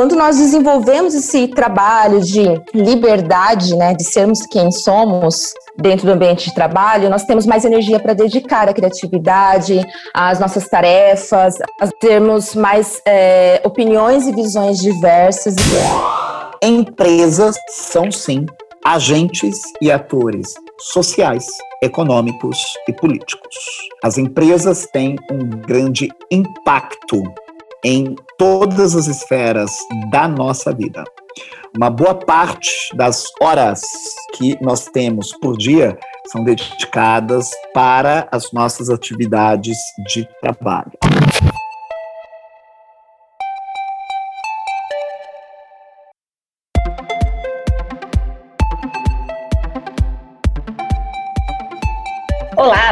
Quando nós desenvolvemos esse trabalho de liberdade, né, de sermos quem somos dentro do ambiente de trabalho, nós temos mais energia para dedicar à criatividade, às nossas tarefas, a termos mais é, opiniões e visões diversas. Empresas são sim agentes e atores sociais, econômicos e políticos. As empresas têm um grande impacto em todas as esferas da nossa vida. Uma boa parte das horas que nós temos por dia são dedicadas para as nossas atividades de trabalho.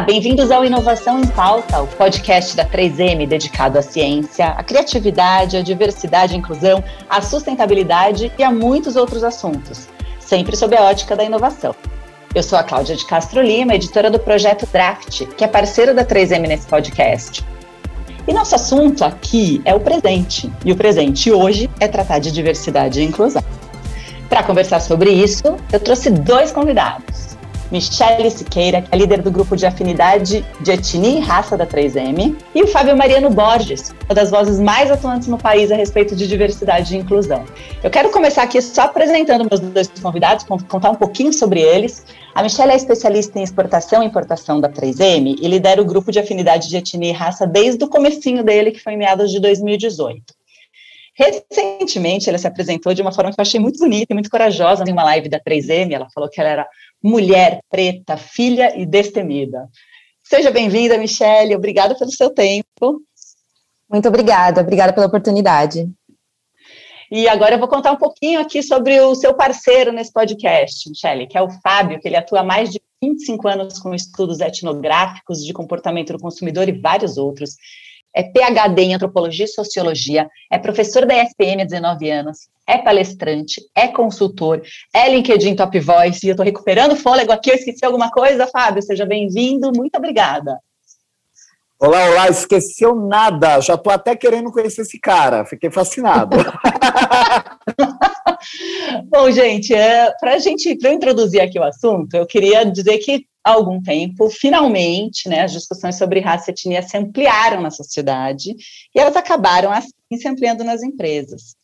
Bem-vindos ao Inovação em Pauta, o podcast da 3M dedicado à ciência, à criatividade, à diversidade e inclusão, à sustentabilidade e a muitos outros assuntos, sempre sob a ótica da inovação. Eu sou a Cláudia de Castro Lima, editora do projeto Draft, que é parceiro da 3M nesse podcast. E nosso assunto aqui é o presente, e o presente hoje é tratar de diversidade e inclusão. Para conversar sobre isso, eu trouxe dois convidados. Michele Siqueira, que é líder do grupo de afinidade de etnia e raça da 3M, e o Fábio Mariano Borges, uma das vozes mais atuantes no país a respeito de diversidade e inclusão. Eu quero começar aqui só apresentando meus dois convidados, contar um pouquinho sobre eles. A Michelle é especialista em exportação e importação da 3M e lidera o grupo de afinidade de etnia e raça desde o comecinho dele, que foi em meados de 2018. Recentemente, ela se apresentou de uma forma que eu achei muito bonita e muito corajosa em uma live da 3M. Ela falou que ela era mulher preta, filha e destemida. Seja bem-vinda, Michelle. Obrigada pelo seu tempo. Muito obrigada. Obrigada pela oportunidade. E agora eu vou contar um pouquinho aqui sobre o seu parceiro nesse podcast, Michelle, que é o Fábio, que ele atua há mais de 25 anos com estudos etnográficos de comportamento do consumidor e vários outros é PhD em Antropologia e Sociologia, é professor da ESPM há 19 anos, é palestrante, é consultor, é LinkedIn Top Voice, e eu estou recuperando fôlego aqui, eu esqueci alguma coisa, Fábio, seja bem-vindo, muito obrigada. Olá, olá, esqueceu nada, já estou até querendo conhecer esse cara, fiquei fascinado. Bom, gente, é, para gente, para introduzir aqui o assunto, eu queria dizer que há algum tempo, finalmente, né, as discussões sobre raça e etnia se ampliaram na sociedade e elas acabaram assim se ampliando nas empresas.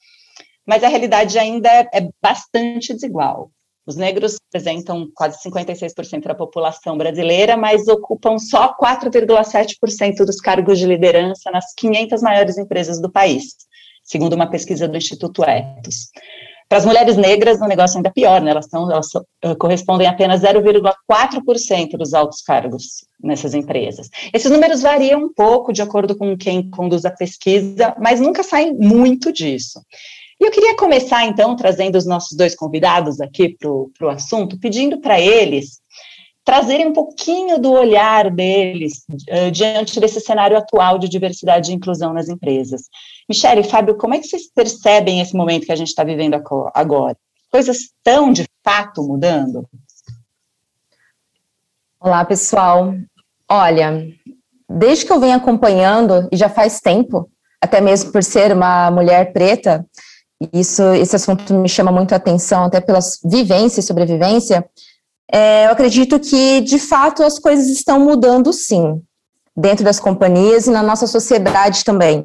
Mas a realidade ainda é, é bastante desigual. Os negros representam quase 56% da população brasileira, mas ocupam só 4,7% dos cargos de liderança nas 500 maiores empresas do país, segundo uma pesquisa do Instituto Etos. Para as mulheres negras, o negócio ainda é pior, né? Elas, são, elas uh, correspondem a apenas 0,4% dos altos cargos nessas empresas. Esses números variam um pouco de acordo com quem conduz a pesquisa, mas nunca saem muito disso. E eu queria começar, então, trazendo os nossos dois convidados aqui para o assunto, pedindo para eles trazerem um pouquinho do olhar deles uh, diante desse cenário atual de diversidade e inclusão nas empresas. Michele e Fábio, como é que vocês percebem esse momento que a gente está vivendo agora? Coisas estão, de fato, mudando? Olá, pessoal. Olha, desde que eu venho acompanhando, e já faz tempo, até mesmo por ser uma mulher preta, isso, esse assunto me chama muito a atenção, até pelas vivências e sobrevivência, é, eu acredito que, de fato, as coisas estão mudando sim, dentro das companhias e na nossa sociedade também.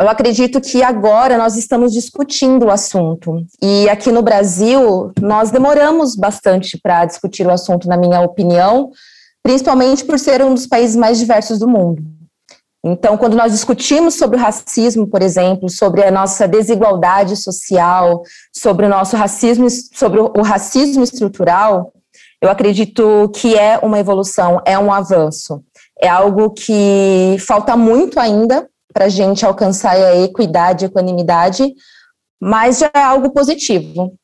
Eu acredito que agora nós estamos discutindo o assunto. E aqui no Brasil, nós demoramos bastante para discutir o assunto, na minha opinião, principalmente por ser um dos países mais diversos do mundo. Então, quando nós discutimos sobre o racismo, por exemplo, sobre a nossa desigualdade social, sobre o nosso racismo, sobre o racismo estrutural, eu acredito que é uma evolução, é um avanço. É algo que falta muito ainda para a gente alcançar a equidade, a equanimidade, mas já é algo positivo,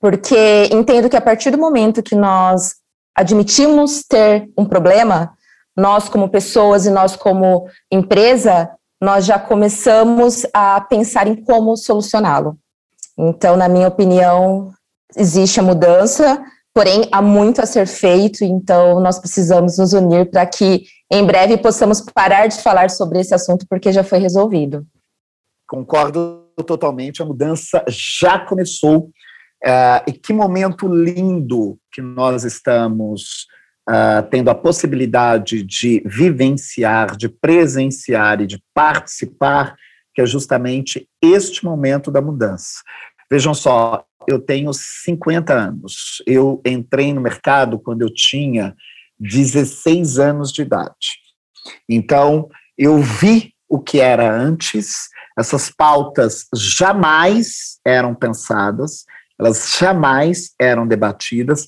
porque entendo que a partir do momento que nós admitimos ter um problema, nós como pessoas e nós como empresa, nós já começamos a pensar em como solucioná-lo. Então, na minha opinião, existe a mudança, porém há muito a ser feito, então nós precisamos nos unir para que em breve possamos parar de falar sobre esse assunto porque já foi resolvido. Concordo totalmente, a mudança já começou. Uh, e que momento lindo que nós estamos uh, tendo a possibilidade de vivenciar, de presenciar e de participar, que é justamente este momento da mudança. Vejam só, eu tenho 50 anos. Eu entrei no mercado quando eu tinha 16 anos de idade. Então, eu vi o que era antes, essas pautas jamais eram pensadas, elas jamais eram debatidas,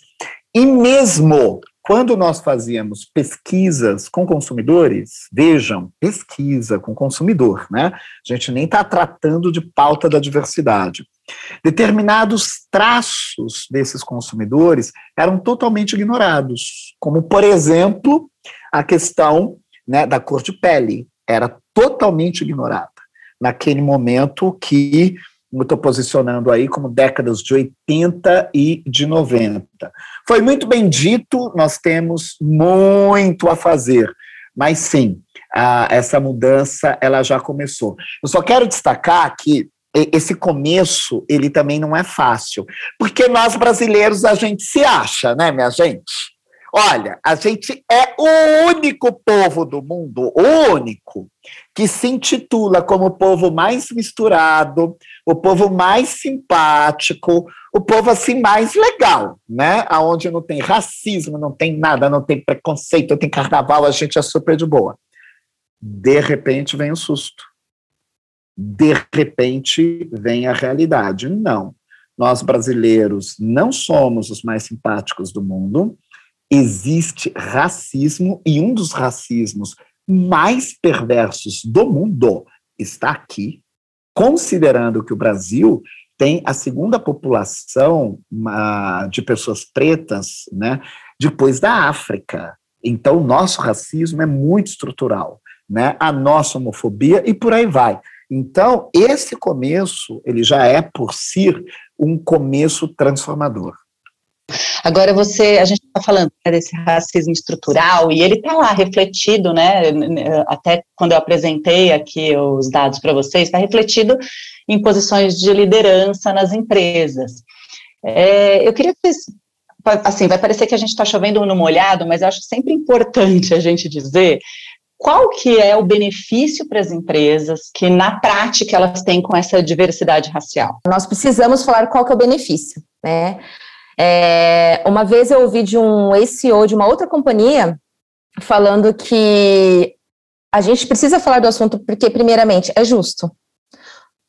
e mesmo quando nós fazíamos pesquisas com consumidores, vejam, pesquisa com consumidor, né? A gente nem está tratando de pauta da diversidade. Determinados traços desses consumidores eram totalmente ignorados, como, por exemplo, a questão né, da cor de pele, era totalmente ignorada. Naquele momento que eu estou posicionando aí como décadas de 80 e de 90. Foi muito bem dito, nós temos muito a fazer, mas sim, a, essa mudança ela já começou. Eu só quero destacar que esse começo ele também não é fácil, porque nós brasileiros a gente se acha, né, minha gente? Olha, a gente é o único povo do mundo, o único, que se intitula como o povo mais misturado, o povo mais simpático, o povo assim mais legal, né? Aonde não tem racismo, não tem nada, não tem preconceito, não tem carnaval, a gente é super de boa. De repente vem o susto. De repente vem a realidade. Não. Nós brasileiros não somos os mais simpáticos do mundo existe racismo e um dos racismos mais perversos do mundo está aqui, considerando que o Brasil tem a segunda população uh, de pessoas pretas, né, depois da África. Então, o nosso racismo é muito estrutural, né, a nossa homofobia e por aí vai. Então, esse começo, ele já é por si um começo transformador. Agora você, a gente está falando né, desse racismo estrutural e ele está lá refletido, né? Até quando eu apresentei aqui os dados para vocês, está refletido em posições de liderança nas empresas. É, eu queria que assim, vai parecer que a gente está chovendo no molhado, mas eu acho sempre importante a gente dizer qual que é o benefício para as empresas que na prática elas têm com essa diversidade racial. Nós precisamos falar qual que é o benefício, né? É, uma vez eu ouvi de um ex-CEO de uma outra companhia falando que a gente precisa falar do assunto porque, primeiramente, é justo.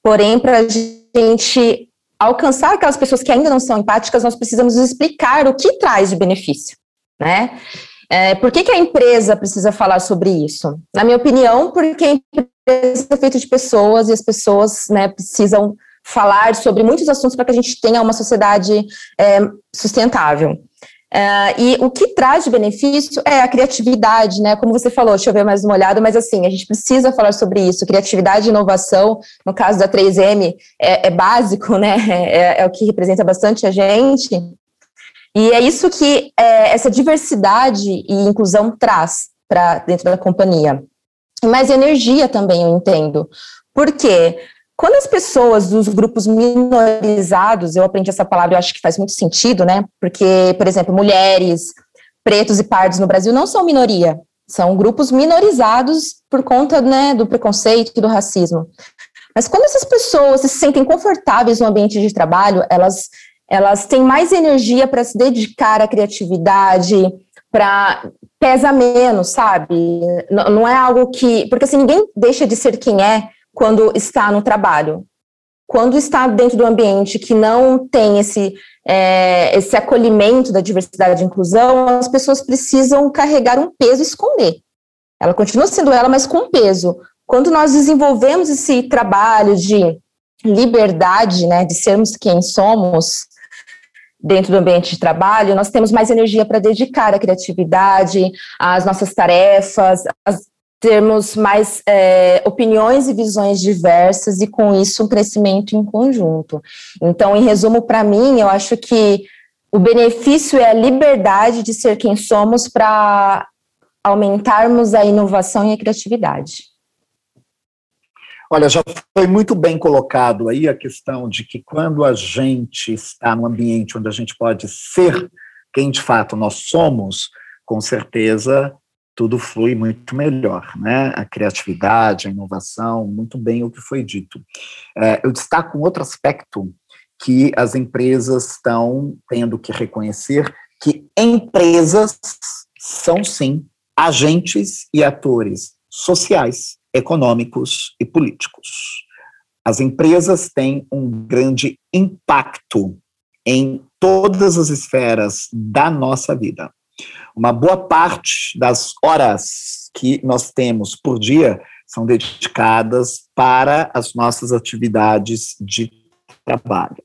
Porém, para a gente alcançar aquelas pessoas que ainda não são empáticas, nós precisamos explicar o que traz de benefício, né? É, por que, que a empresa precisa falar sobre isso? Na minha opinião, porque a empresa é feita de pessoas e as pessoas né, precisam falar sobre muitos assuntos para que a gente tenha uma sociedade é, sustentável. Uh, e o que traz de benefício é a criatividade, né? Como você falou, deixa eu ver mais uma olhada, mas assim, a gente precisa falar sobre isso. Criatividade e inovação, no caso da 3M, é, é básico, né? É, é, o que representa bastante a gente. E é isso que é, essa diversidade e inclusão traz para dentro da companhia. Mais energia também, eu entendo. Por quê? Quando as pessoas dos grupos minorizados, eu aprendi essa palavra, eu acho que faz muito sentido, né? Porque, por exemplo, mulheres, pretos e pardos no Brasil não são minoria, são grupos minorizados por conta né, do preconceito e do racismo. Mas quando essas pessoas se sentem confortáveis no ambiente de trabalho, elas, elas têm mais energia para se dedicar à criatividade, para pesa menos, sabe? Não, não é algo que. Porque assim, ninguém deixa de ser quem é quando está no trabalho. Quando está dentro do ambiente que não tem esse, é, esse acolhimento da diversidade e inclusão, as pessoas precisam carregar um peso e esconder. Ela continua sendo ela, mas com peso. Quando nós desenvolvemos esse trabalho de liberdade, né, de sermos quem somos dentro do ambiente de trabalho, nós temos mais energia para dedicar à criatividade, às nossas tarefas, às termos mais é, opiniões e visões diversas e, com isso, um crescimento em conjunto. Então, em resumo, para mim, eu acho que o benefício é a liberdade de ser quem somos para aumentarmos a inovação e a criatividade. Olha, já foi muito bem colocado aí a questão de que quando a gente está num ambiente onde a gente pode ser quem de fato nós somos, com certeza tudo flui muito melhor, né? A criatividade, a inovação, muito bem o que foi dito. É, eu destaco um outro aspecto que as empresas estão tendo que reconhecer que empresas são sim agentes e atores sociais, econômicos e políticos. As empresas têm um grande impacto em todas as esferas da nossa vida. Uma boa parte das horas que nós temos por dia são dedicadas para as nossas atividades de trabalho.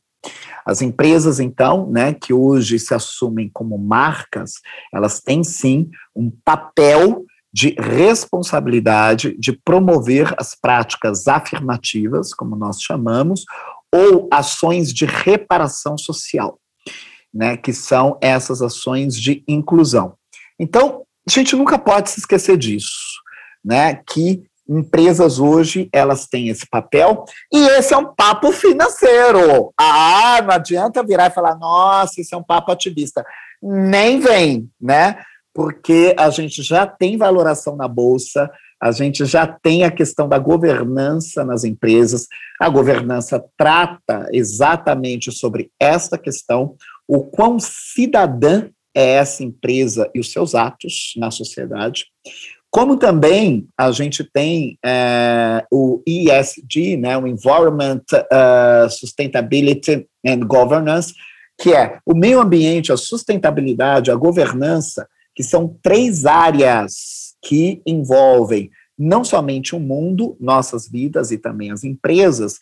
As empresas, então, né, que hoje se assumem como marcas, elas têm sim um papel de responsabilidade de promover as práticas afirmativas, como nós chamamos, ou ações de reparação social, né, que são essas ações de inclusão. Então, a gente nunca pode se esquecer disso, né, que empresas hoje elas têm esse papel e esse é um papo financeiro. Ah, não adianta virar e falar, nossa, isso é um papo ativista. Nem vem, né? Porque a gente já tem valoração na bolsa, a gente já tem a questão da governança nas empresas, a governança trata exatamente sobre esta questão, o quão cidadã é essa empresa e os seus atos na sociedade, como também a gente tem é, o ESG, né, o Environment, uh, Sustainability and Governance, que é o meio ambiente, a sustentabilidade, a governança, que são três áreas que envolvem não somente o mundo, nossas vidas e também as empresas,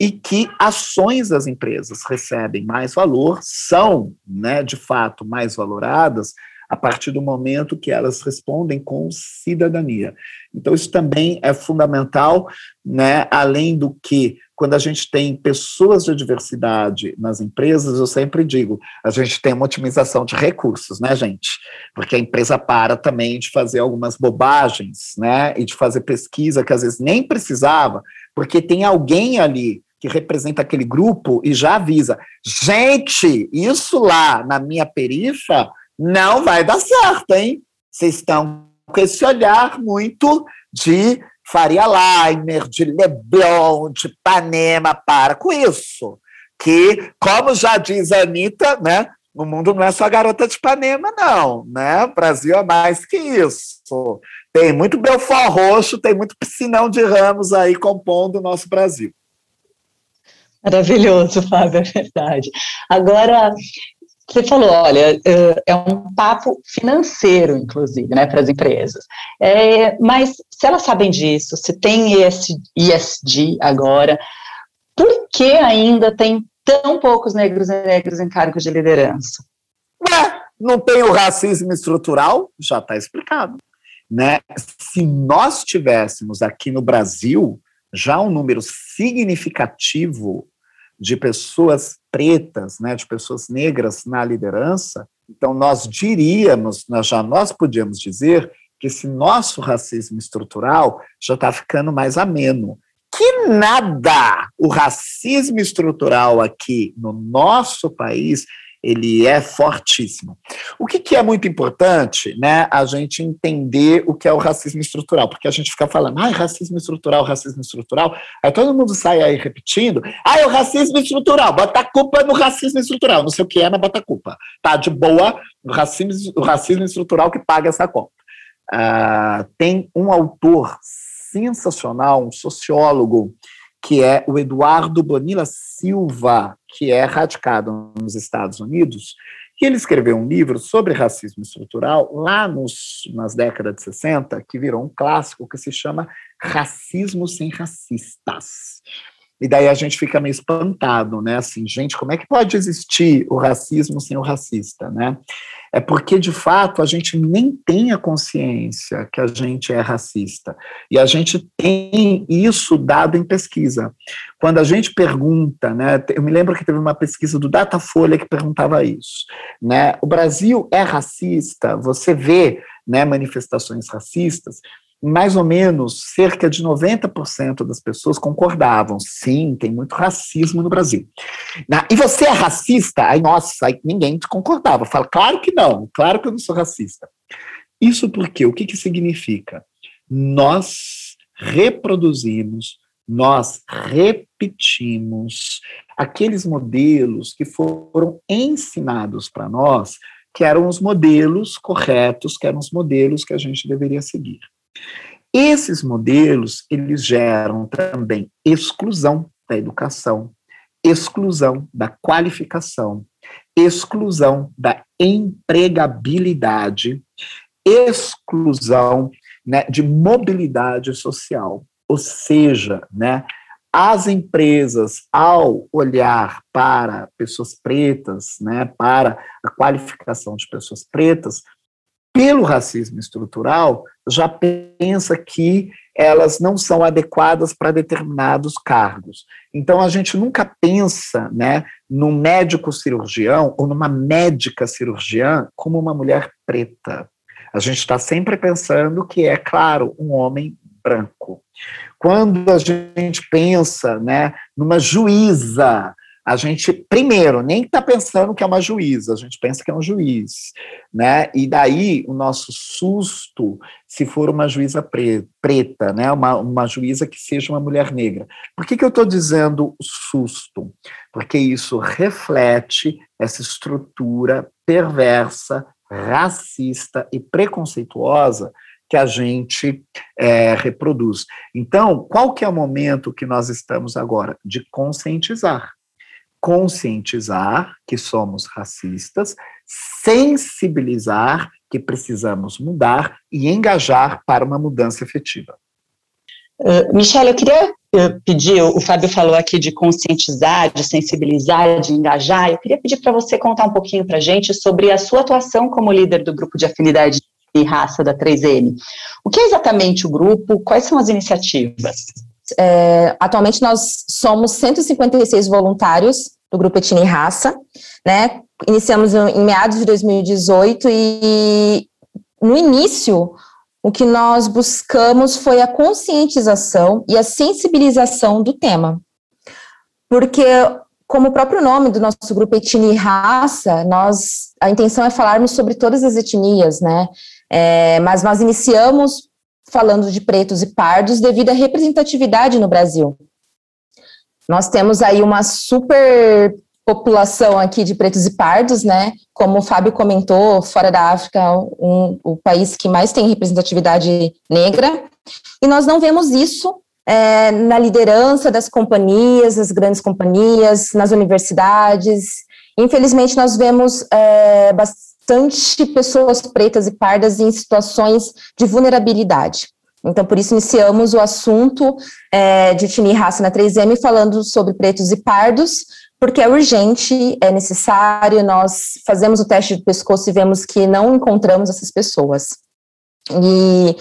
e que ações das empresas recebem mais valor, são, né, de fato, mais valoradas a partir do momento que elas respondem com cidadania. Então, isso também é fundamental, né, além do que quando a gente tem pessoas de diversidade nas empresas, eu sempre digo, a gente tem uma otimização de recursos, né, gente? Porque a empresa para também de fazer algumas bobagens, né, e de fazer pesquisa que às vezes nem precisava, porque tem alguém ali que representa aquele grupo e já avisa, gente, isso lá na minha perifa não vai dar certo, hein? Vocês estão com esse olhar muito de Faria Limer, de Leblon, de Ipanema, para com isso. Que, como já diz a Anitta, né, o mundo não é só garota de Ipanema, não. Né? O Brasil é mais que isso. Tem muito Belfort Roxo, tem muito piscinão de ramos aí compondo o nosso Brasil. Maravilhoso, Fábio, é verdade. Agora, você falou, olha, é, é um papo financeiro, inclusive, né, para as empresas. É, mas se elas sabem disso, se tem ESG agora, por que ainda tem tão poucos negros e negros em cargos de liderança? É, não tem o racismo estrutural? Já está explicado. Né? Se nós tivéssemos aqui no Brasil já um número significativo de pessoas pretas, né, de pessoas negras na liderança, então nós diríamos, nós já nós podíamos dizer que esse nosso racismo estrutural já está ficando mais ameno. Que nada! O racismo estrutural aqui no nosso país ele é fortíssimo. O que, que, é muito importante, né, a gente entender o que é o racismo estrutural, porque a gente fica falando, ah, racismo estrutural, racismo estrutural, aí todo mundo sai aí repetindo, ah, é o racismo estrutural, bota a culpa no racismo estrutural, não sei o que é, mas bota a culpa. Tá de boa, o racismo, o racismo estrutural que paga essa conta. Uh, tem um autor sensacional, um sociólogo, que é o Eduardo Bonilla Silva, que é radicado nos Estados Unidos, e ele escreveu um livro sobre racismo estrutural lá nos, nas décadas de 60, que virou um clássico que se chama Racismo sem Racistas. E daí a gente fica meio espantado, né? Assim, gente, como é que pode existir o racismo sem o racista, né? É porque, de fato, a gente nem tem a consciência que a gente é racista. E a gente tem isso dado em pesquisa. Quando a gente pergunta, né? Eu me lembro que teve uma pesquisa do Datafolha que perguntava isso, né? O Brasil é racista? Você vê né, manifestações racistas? Mais ou menos cerca de 90% das pessoas concordavam. Sim, tem muito racismo no Brasil. Na, e você é racista? Aí, nossa, aí ninguém concordava. Fala, claro que não, claro que eu não sou racista. Isso porque o que, que significa? Nós reproduzimos, nós repetimos aqueles modelos que foram ensinados para nós, que eram os modelos corretos, que eram os modelos que a gente deveria seguir. Esses modelos, eles geram também exclusão da educação, exclusão da qualificação, exclusão da empregabilidade, exclusão né, de mobilidade social. Ou seja, né, as empresas, ao olhar para pessoas pretas, né, para a qualificação de pessoas pretas, pelo racismo estrutural, já pensa que elas não são adequadas para determinados cargos. Então a gente nunca pensa, né, num médico cirurgião ou numa médica cirurgiã como uma mulher preta. A gente está sempre pensando que é, claro, um homem branco. Quando a gente pensa, né, numa juíza, a gente, primeiro, nem está pensando que é uma juíza, a gente pensa que é um juiz, né? E daí o nosso susto, se for uma juíza preta, né? Uma, uma juíza que seja uma mulher negra. Por que, que eu estou dizendo susto? Porque isso reflete essa estrutura perversa, racista e preconceituosa que a gente é, reproduz. Então, qual que é o momento que nós estamos agora? De conscientizar conscientizar que somos racistas, sensibilizar que precisamos mudar e engajar para uma mudança efetiva. Uh, Michelle, eu queria uh, pedir, o Fábio falou aqui de conscientizar, de sensibilizar, de engajar, eu queria pedir para você contar um pouquinho para a gente sobre a sua atuação como líder do grupo de afinidade e raça da 3M. O que é exatamente o grupo? Quais são as iniciativas? É, atualmente nós somos 156 voluntários do grupo Etnia e Raça, né? Iniciamos em meados de 2018 e no início o que nós buscamos foi a conscientização e a sensibilização do tema. Porque como o próprio nome do nosso grupo Etnia e Raça, nós a intenção é falarmos sobre todas as etnias, né? É, mas nós iniciamos falando de pretos e pardos devido à representatividade no Brasil. Nós temos aí uma super população aqui de pretos e pardos, né? Como o Fábio comentou, fora da África, um, o país que mais tem representatividade negra. E nós não vemos isso é, na liderança das companhias, das grandes companhias, nas universidades. Infelizmente, nós vemos é, bastante pessoas pretas e pardas em situações de vulnerabilidade. Então, por isso, iniciamos o assunto é, de etnia e raça na 3M, falando sobre pretos e pardos, porque é urgente, é necessário, nós fazemos o teste de pescoço e vemos que não encontramos essas pessoas. E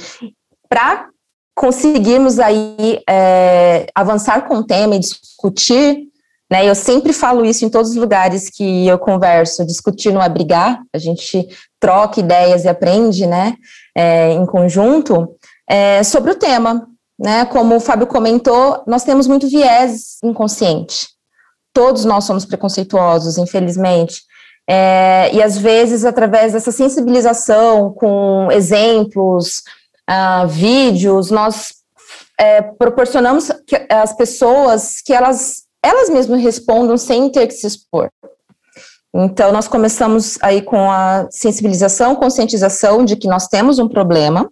para conseguirmos aí é, avançar com o tema e discutir, né, eu sempre falo isso em todos os lugares que eu converso, discutir não é brigar, a gente troca ideias e aprende, né, é, em conjunto, é, sobre o tema. Né? Como o Fábio comentou, nós temos muito viés inconsciente. Todos nós somos preconceituosos, infelizmente. É, e às vezes, através dessa sensibilização, com exemplos, uh, vídeos, nós é, proporcionamos que as pessoas que elas, elas mesmas respondam sem ter que se expor. Então, nós começamos aí com a sensibilização, conscientização de que nós temos um problema,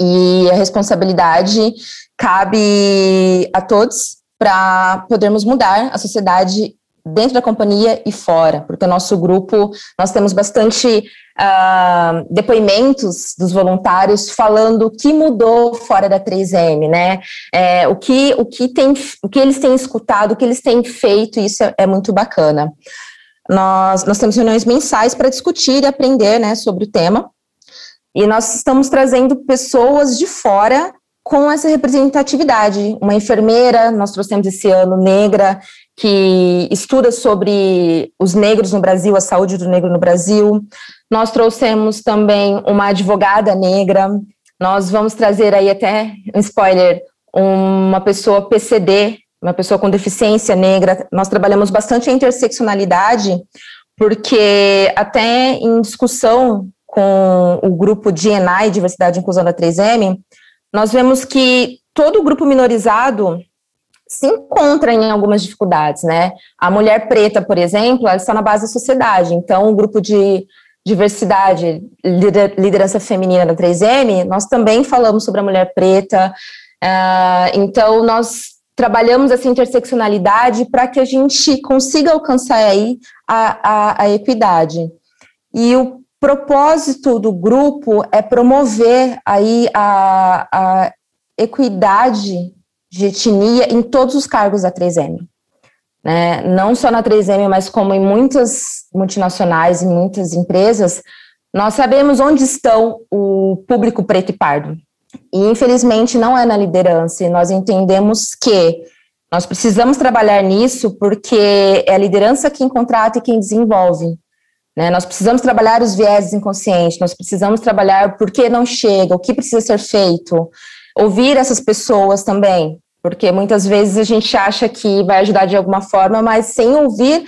e a responsabilidade cabe a todos para podermos mudar a sociedade dentro da companhia e fora, porque o nosso grupo, nós temos bastante uh, depoimentos dos voluntários falando o que mudou fora da 3M, né, é, o, que, o, que tem, o que eles têm escutado, o que eles têm feito, isso é, é muito bacana. Nós, nós temos reuniões mensais para discutir e aprender, né, sobre o tema, e nós estamos trazendo pessoas de fora com essa representatividade. Uma enfermeira, nós trouxemos esse ano, negra, que estuda sobre os negros no Brasil, a saúde do negro no Brasil. Nós trouxemos também uma advogada negra, Nós vamos trazer aí até um spoiler, uma pessoa PCD, uma pessoa com deficiência negra. Nós trabalhamos bastante a interseccionalidade, porque até em discussão com o grupo DNI, Diversidade e Inclusão da 3M, nós vemos que todo o grupo minorizado se encontra em algumas dificuldades, né? A mulher preta, por exemplo, ela está na base da sociedade, então o grupo de diversidade, liderança feminina da 3M, nós também falamos sobre a mulher preta, uh, então nós trabalhamos essa interseccionalidade para que a gente consiga alcançar aí a, a, a equidade. E o propósito do grupo é promover aí a, a equidade de etnia em todos os cargos da 3M. Né? Não só na 3M, mas como em muitas multinacionais, em muitas empresas, nós sabemos onde estão o público preto e pardo. E, infelizmente, não é na liderança. E nós entendemos que nós precisamos trabalhar nisso porque é a liderança quem contrata e quem desenvolve. Né? Nós precisamos trabalhar os viéses inconscientes, nós precisamos trabalhar por que não chega, o que precisa ser feito, ouvir essas pessoas também, porque muitas vezes a gente acha que vai ajudar de alguma forma, mas sem ouvir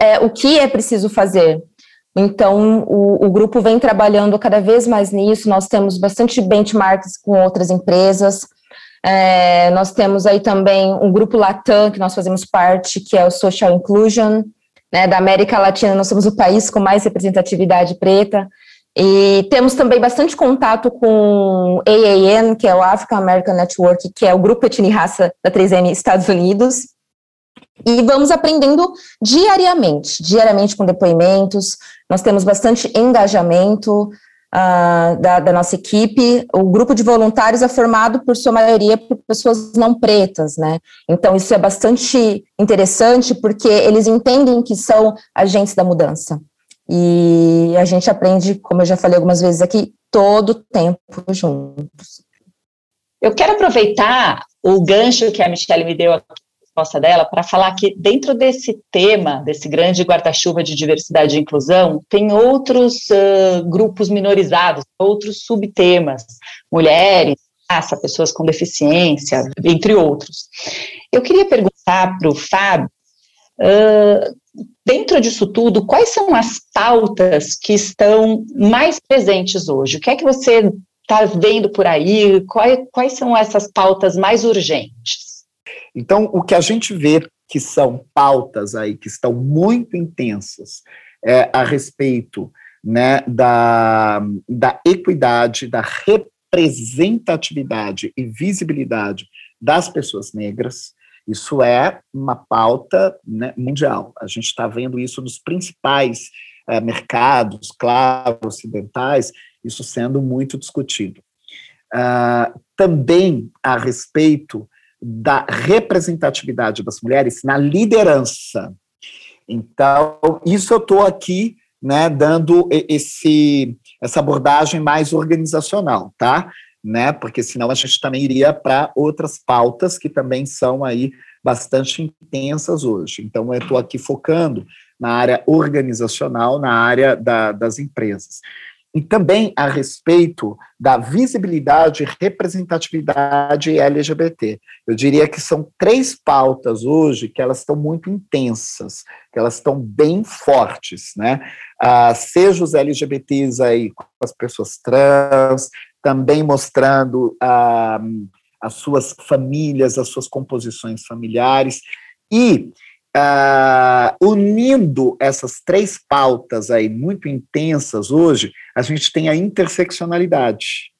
é, o que é preciso fazer. Então, o, o, grupo vem trabalhando cada vez mais nisso, nós temos bastante benchmarks com outras empresas, é, nós temos aí também um grupo Latam, que nós fazemos parte, que é o Social Inclusion, né, da América Latina, nós somos o país com mais representatividade preta, e temos também bastante contato com AAN, que é o African American Network, que é o grupo etnia e raça da 3M Estados Unidos, e vamos aprendendo diariamente, diariamente com depoimentos, nós temos bastante engajamento, uh, da, da, nossa equipe. O grupo de voluntários é formado, por sua maioria, por pessoas não pretas, né? Então, isso é bastante interessante, porque eles entendem que são agentes da mudança. E a gente aprende, como eu já falei algumas vezes aqui, todo tempo juntos. Eu quero aproveitar o gancho que a Michelle me deu aqui resposta dela para falar que dentro desse tema, desse grande guarda-chuva de diversidade e inclusão, tem outros uh, grupos minorizados, outros subtemas, mulheres, raça, pessoas com deficiência, entre outros. Eu queria perguntar para o Fábio, uh, dentro disso tudo, quais são as pautas que estão mais presentes hoje? O que é que você está vendo por aí? Quais, quais são essas pautas mais urgentes? Então, o que a gente vê que são pautas aí que estão muito intensas é, a respeito né, da, da equidade, da representatividade e visibilidade das pessoas negras. Isso é uma pauta né, mundial. A gente está vendo isso nos principais é, mercados, claro, ocidentais, isso sendo muito discutido. Uh, também a respeito da representatividade das mulheres na liderança. Então, isso eu estou aqui né, dando esse, essa abordagem mais organizacional, tá? Né, porque senão a gente também iria para outras pautas que também são aí bastante intensas hoje. Então, eu estou aqui focando na área organizacional, na área da, das empresas e também a respeito da visibilidade e representatividade LGBT. Eu diria que são três pautas hoje que elas estão muito intensas, que elas estão bem fortes, né? Ah, seja os LGBTs aí com as pessoas trans, também mostrando ah, as suas famílias, as suas composições familiares, e Uh, unindo essas três pautas aí muito intensas hoje, a gente tem a interseccionalidade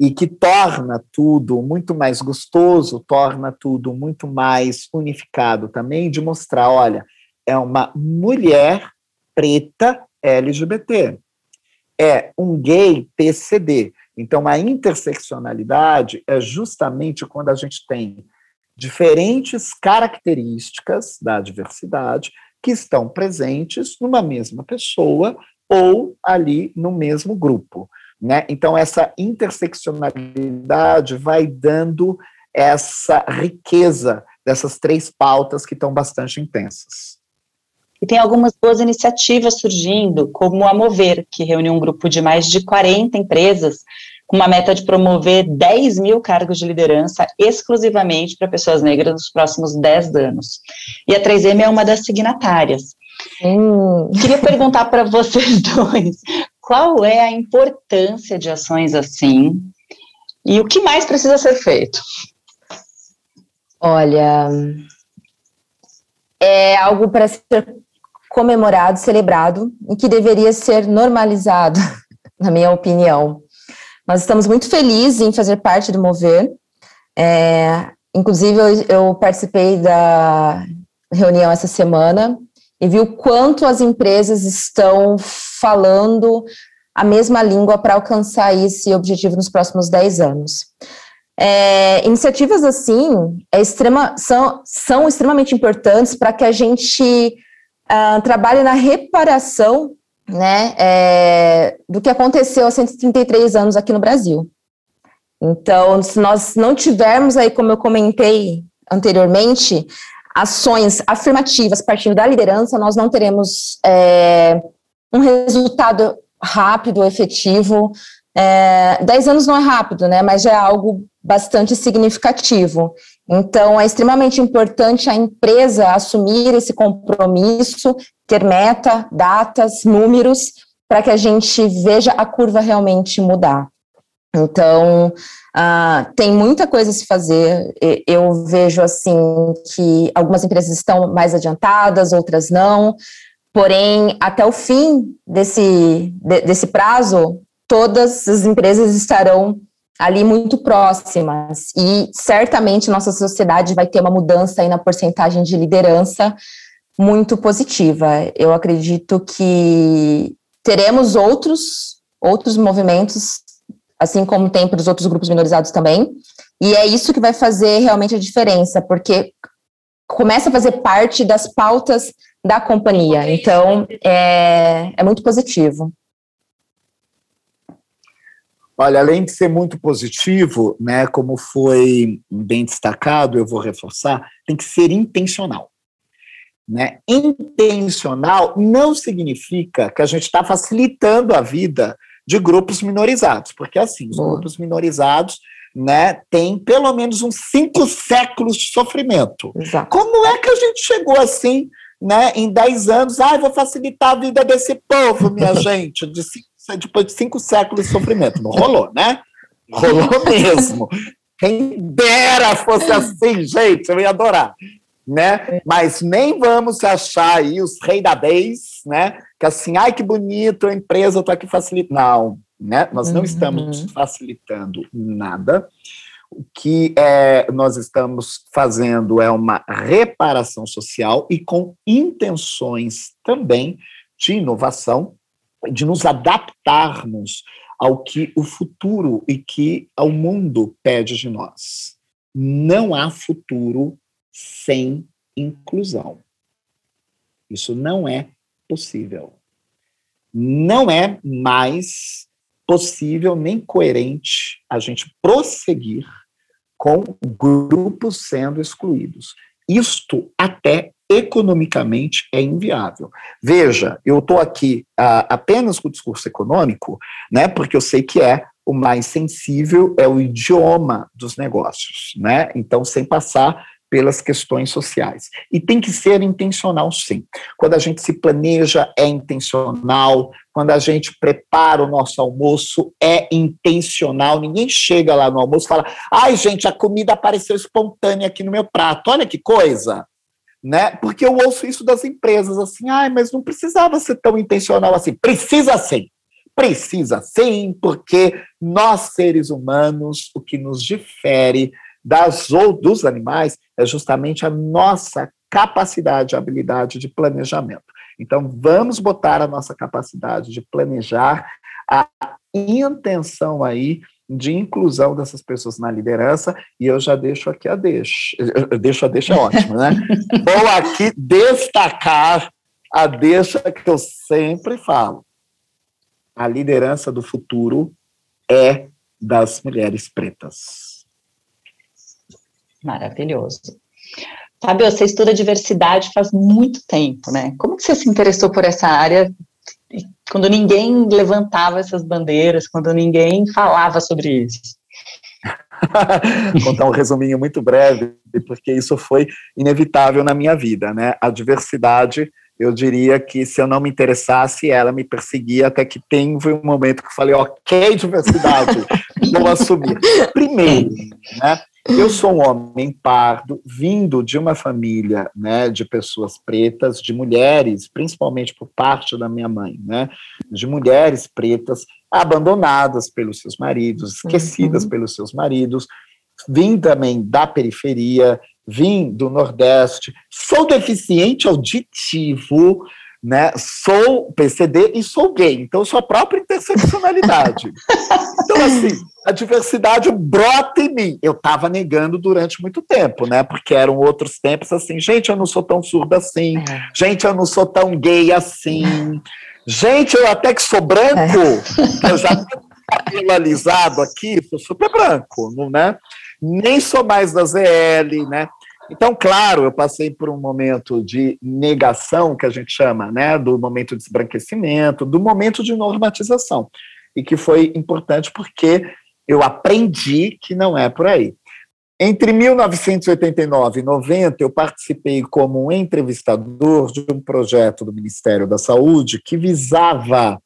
e que torna tudo muito mais gostoso, torna tudo muito mais unificado também, de mostrar, olha, é uma mulher preta LGBT, é um gay PCD. Então, a interseccionalidade é justamente quando a gente tem diferentes características da diversidade que estão presentes numa mesma pessoa ou ali no mesmo grupo. Né? Então, essa interseccionalidade vai dando essa riqueza dessas três pautas que estão bastante intensas. E tem algumas boas iniciativas surgindo, como a Mover, que reúne um grupo de mais de 40 empresas com uma meta de promover 10 mil cargos de liderança exclusivamente para pessoas negras nos próximos 10 anos. E a 3M é uma das signatárias. Hum. Queria perguntar para vocês dois qual é a importância de ações assim e o que mais precisa ser feito? Olha, é algo para ser comemorado, celebrado e que deveria ser normalizado, na minha opinião. Nós estamos muito felizes em fazer parte do Mover. É, inclusive, eu, eu participei da reunião essa semana e vi o quanto as empresas estão falando a mesma língua para alcançar esse objetivo nos próximos 10 anos. É, iniciativas assim é extrema, são, são extremamente importantes para que a gente uh, trabalhe na reparação né, é, do que aconteceu há 133 anos aqui no Brasil. Então, se nós não tivermos aí, como eu comentei anteriormente, ações afirmativas partindo da liderança, nós não teremos é, um resultado rápido, efetivo. É, dez anos não é rápido, né? Mas já é algo bastante significativo. Então, é extremamente importante a empresa assumir esse compromisso, ter meta, datas, números, para que a gente veja a curva realmente mudar. Então, uh, tem muita coisa a se fazer. Eu vejo assim que algumas empresas estão mais adiantadas, outras não. Porém, até o fim desse, de, desse prazo, todas as empresas estarão ali muito próximas e certamente nossa sociedade vai ter uma mudança aí na porcentagem de liderança muito positiva. Eu acredito que teremos outros outros movimentos, assim como tem para os outros grupos minorizados também, e é isso que vai fazer realmente a diferença, porque começa a fazer parte das pautas da companhia. Então, é, é muito positivo. Olha, além de ser muito positivo, né, como foi bem destacado, eu vou reforçar, tem que ser intencional. Né? Intencional não significa que a gente está facilitando a vida de grupos minorizados, porque assim, os grupos minorizados né, têm pelo menos uns cinco séculos de sofrimento. Exato. Como é que a gente chegou assim né, em 10 anos, ah, vou facilitar a vida desse povo, minha gente, de cinco, depois de cinco séculos de sofrimento. Não rolou, né? Rolou mesmo. Quem dera fosse assim, gente, eu ia adorar. Né? Mas nem vamos achar aí os reis da vez, né? Que assim, ai que bonito, a empresa está aqui facilitando. Não, né? Nós não uhum. estamos facilitando nada. O que é, nós estamos fazendo é uma reparação social e com intenções também de inovação, de nos adaptarmos ao que o futuro e que o mundo pede de nós. Não há futuro sem inclusão. Isso não é possível. Não é mais possível nem coerente a gente prosseguir com grupos sendo excluídos. Isto até economicamente é inviável. Veja, eu estou aqui uh, apenas com o discurso econômico, né, porque eu sei que é o mais sensível, é o idioma dos negócios, né? Então, sem passar pelas questões sociais. E tem que ser intencional, sim. Quando a gente se planeja, é intencional. Quando a gente prepara o nosso almoço, é intencional. Ninguém chega lá no almoço e fala: ai, gente, a comida apareceu espontânea aqui no meu prato. Olha que coisa. Né? Porque eu ouço isso das empresas assim, ai, mas não precisava ser tão intencional assim. Precisa sim. Precisa sim, porque nós seres humanos, o que nos difere das ou dos animais é justamente a nossa capacidade, habilidade de planejamento. Então, vamos botar a nossa capacidade de planejar, a intenção aí de inclusão dessas pessoas na liderança, e eu já deixo aqui a deixa. Eu deixo a deixa ótimo, né? Vou aqui destacar a deixa que eu sempre falo. A liderança do futuro é das mulheres pretas. Maravilhoso. Fábio, você estuda diversidade faz muito tempo, né? Como que você se interessou por essa área? quando ninguém levantava essas bandeiras, quando ninguém falava sobre isso? Contar um resuminho muito breve, porque isso foi inevitável na minha vida, né? A diversidade, eu diria que se eu não me interessasse, ela me perseguia até que teve um momento que eu falei, ok, diversidade, vou assumir. Primeiro, né? Eu sou um homem pardo, vindo de uma família né, de pessoas pretas, de mulheres, principalmente por parte da minha mãe, né, de mulheres pretas abandonadas pelos seus maridos, esquecidas uhum. pelos seus maridos. Vim também da periferia, vim do Nordeste, sou deficiente auditivo, né? Sou PCD e sou gay, então sou a própria interseccionalidade. então, assim, a diversidade brota em mim. Eu estava negando durante muito tempo, né? Porque eram outros tempos assim, gente, eu não sou tão surda assim, é. gente, eu não sou tão gay assim, gente, eu até que sou branco, é. eu já tenho cabelo alisado aqui, sou super branco, não, né? Nem sou mais da ZL, né? Então, claro, eu passei por um momento de negação, que a gente chama, né, do momento de esbranquecimento, do momento de normatização, e que foi importante porque eu aprendi que não é por aí. Entre 1989 e 90, eu participei como entrevistador de um projeto do Ministério da Saúde que visava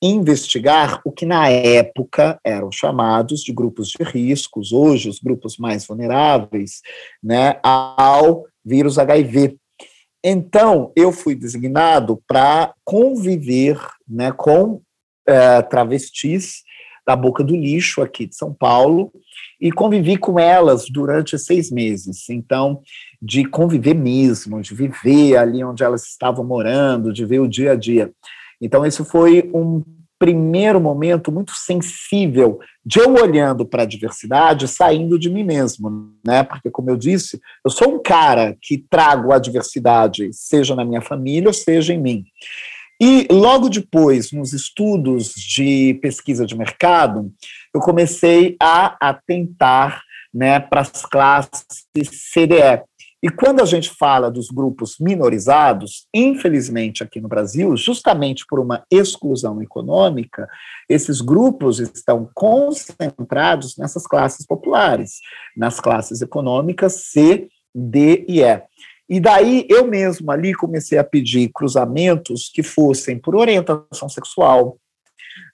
investigar o que na época eram chamados de grupos de riscos, hoje os grupos mais vulneráveis, né, ao vírus HIV. Então, eu fui designado para conviver né, com é, travestis da Boca do Lixo, aqui de São Paulo, e convivi com elas durante seis meses. Então, de conviver mesmo, de viver ali onde elas estavam morando, de ver o dia a dia. Então, esse foi um primeiro momento muito sensível de eu olhando para a diversidade, saindo de mim mesmo, né? Porque, como eu disse, eu sou um cara que trago a diversidade, seja na minha família, seja em mim. E logo depois, nos estudos de pesquisa de mercado, eu comecei a atentar né, para as classes CDE, e quando a gente fala dos grupos minorizados, infelizmente aqui no Brasil, justamente por uma exclusão econômica, esses grupos estão concentrados nessas classes populares, nas classes econômicas C, D e E. E daí eu mesmo ali comecei a pedir cruzamentos que fossem por orientação sexual,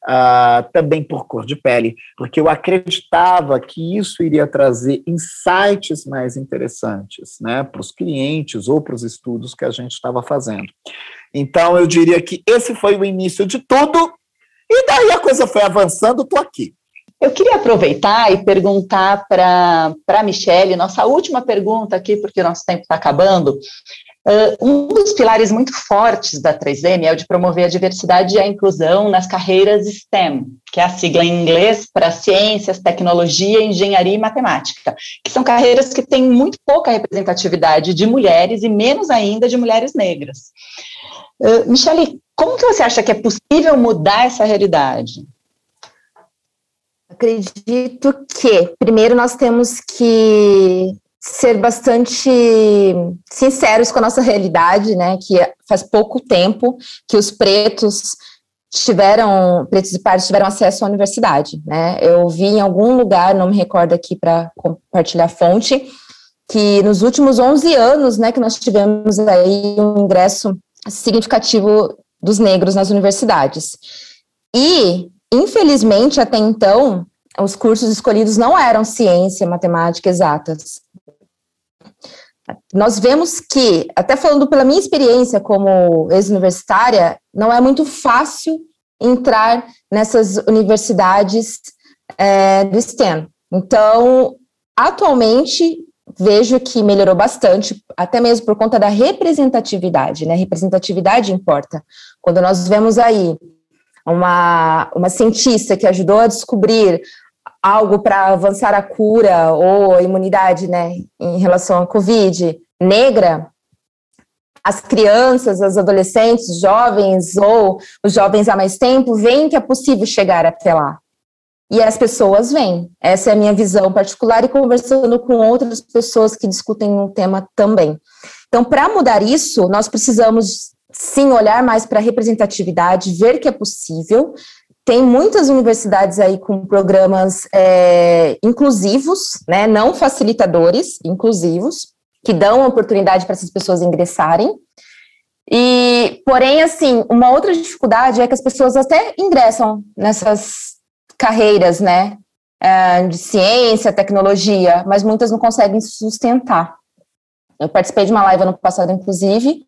uh, também por cor de pele, porque eu acreditava que isso iria trazer insights mais interessantes né, para os clientes ou para os estudos que a gente estava fazendo. Então, eu diria que esse foi o início de tudo, e daí a coisa foi avançando, estou aqui. Eu queria aproveitar e perguntar para a Michelle, nossa última pergunta aqui, porque o nosso tempo está acabando. Uh, um dos pilares muito fortes da 3M é o de promover a diversidade e a inclusão nas carreiras STEM, que é a sigla em inglês para ciências, tecnologia, engenharia e matemática, que são carreiras que têm muito pouca representatividade de mulheres e menos ainda de mulheres negras. Uh, Michele, como que você acha que é possível mudar essa realidade? Acredito que, primeiro, nós temos que ser bastante sinceros com a nossa realidade, né? Que faz pouco tempo que os pretos tiveram, pretos e pardos tiveram acesso à universidade, né? Eu vi em algum lugar, não me recordo aqui para compartilhar a fonte, que nos últimos 11 anos, né, que nós tivemos aí um ingresso significativo dos negros nas universidades. E, infelizmente, até então, os cursos escolhidos não eram ciência, matemática, exatas. Nós vemos que, até falando pela minha experiência como ex-universitária, não é muito fácil entrar nessas universidades é, do STEM. Então, atualmente, vejo que melhorou bastante, até mesmo por conta da representatividade, né? Representatividade importa. Quando nós vemos aí uma, uma cientista que ajudou a descobrir algo para avançar a cura ou a imunidade, né, em relação à Covid negra, as crianças, as adolescentes, jovens ou os jovens há mais tempo veem que é possível chegar até lá. E as pessoas vêm. Essa é a minha visão particular e conversando com outras pessoas que discutem um tema também. Então, para mudar isso, nós precisamos sim olhar mais para a representatividade, ver que é possível. Tem muitas universidades aí com programas é, inclusivos, né, não facilitadores, inclusivos, que dão oportunidade para essas pessoas ingressarem. E, porém, assim, uma outra dificuldade é que as pessoas até ingressam nessas carreiras, né, é, de ciência, tecnologia, mas muitas não conseguem sustentar. Eu participei de uma live ano passado, inclusive,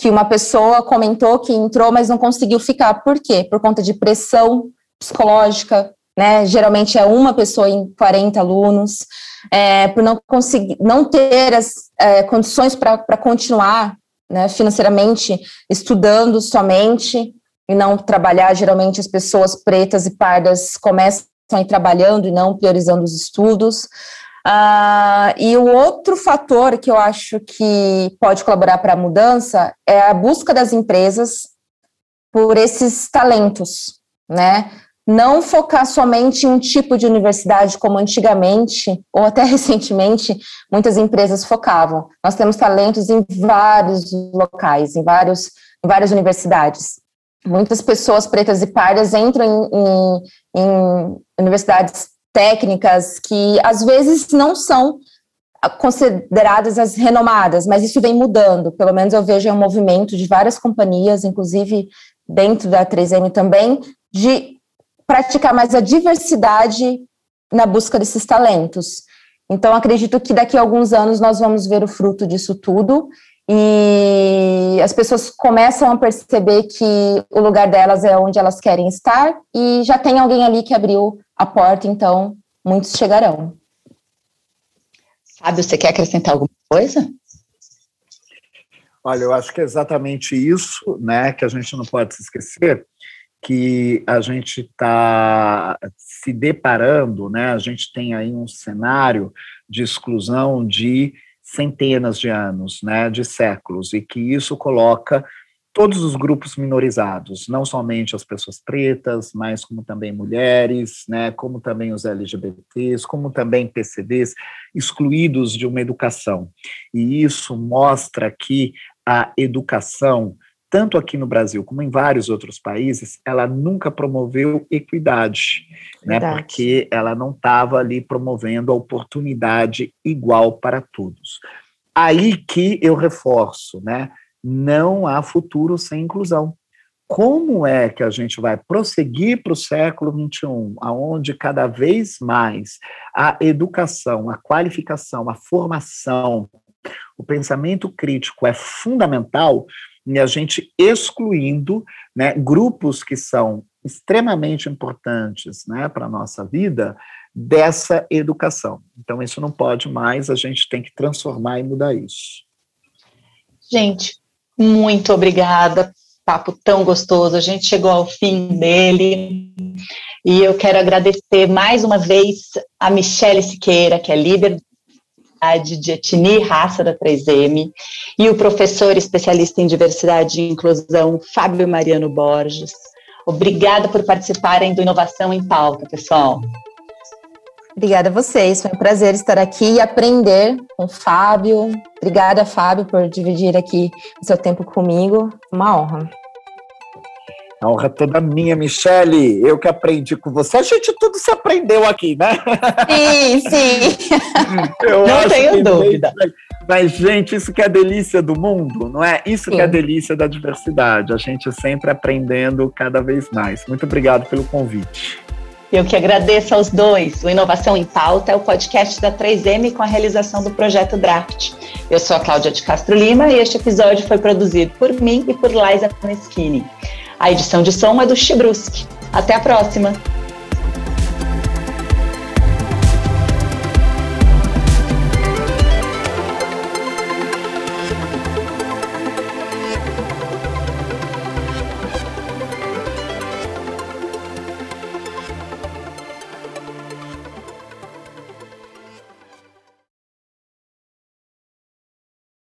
que uma pessoa comentou que entrou, mas não conseguiu ficar. Por quê? Por conta de pressão psicológica, né? Geralmente é uma pessoa em 40 alunos, é, por não conseguir, não ter as é, condições para continuar né, financeiramente estudando somente e não trabalhar. Geralmente as pessoas pretas e pardas começam a ir trabalhando e não priorizando os estudos. Uh, e o outro fator que eu acho que pode colaborar para a mudança é a busca das empresas por esses talentos, né? Não focar somente em um tipo de universidade como antigamente, ou até recentemente, muitas empresas focavam. Nós temos talentos em vários locais, em, vários, em várias universidades. Muitas pessoas pretas e pardas entram em, em, em universidades técnicas que às vezes não são consideradas as renomadas, mas isso vem mudando. Pelo menos eu vejo um movimento de várias companhias, inclusive dentro da 3M também, de praticar mais a diversidade na busca desses talentos. Então, acredito que daqui a alguns anos nós vamos ver o fruto disso tudo e as pessoas começam a perceber que o lugar delas é onde elas querem estar e já tem alguém ali que abriu a porta, então muitos chegarão. Fábio, você quer acrescentar alguma coisa? Olha, eu acho que é exatamente isso, né, que a gente não pode se esquecer, que a gente está se deparando, né, a gente tem aí um cenário de exclusão de centenas de anos, né, de séculos, e que isso coloca todos os grupos minorizados, não somente as pessoas pretas, mas como também mulheres, né, como também os LGBTs, como também PCDs, excluídos de uma educação. E isso mostra que a educação, tanto aqui no Brasil como em vários outros países, ela nunca promoveu equidade, né, porque ela não estava ali promovendo a oportunidade igual para todos. Aí que eu reforço, né? não há futuro sem inclusão. Como é que a gente vai prosseguir para o século XXI, aonde cada vez mais a educação, a qualificação, a formação, o pensamento crítico é fundamental e a gente excluindo né, grupos que são extremamente importantes né, para a nossa vida dessa educação. Então, isso não pode mais, a gente tem que transformar e mudar isso. Gente, muito obrigada, papo tão gostoso. A gente chegou ao fim dele. E eu quero agradecer mais uma vez a Michele Siqueira, que é líder de etnia e raça da 3M, e o professor especialista em diversidade e inclusão, Fábio Mariano Borges. Obrigada por participarem do Inovação em Pauta, pessoal. Obrigada a vocês, foi um prazer estar aqui e aprender com o Fábio. Obrigada, Fábio, por dividir aqui o seu tempo comigo. Uma honra. A honra toda minha, Michele. Eu que aprendi com você. A gente tudo se aprendeu aqui, né? Sim, sim. Eu não tenho dúvida. Mas, gente, isso que é a delícia do mundo, não é? Isso sim. que é a delícia da diversidade. A gente sempre aprendendo cada vez mais. Muito obrigado pelo convite. Eu que agradeço aos dois. O Inovação em Pauta é o podcast da 3M com a realização do projeto Draft. Eu sou a Cláudia de Castro Lima e este episódio foi produzido por mim e por Liza Meschini. A edição de som é do Chibruski. Até a próxima!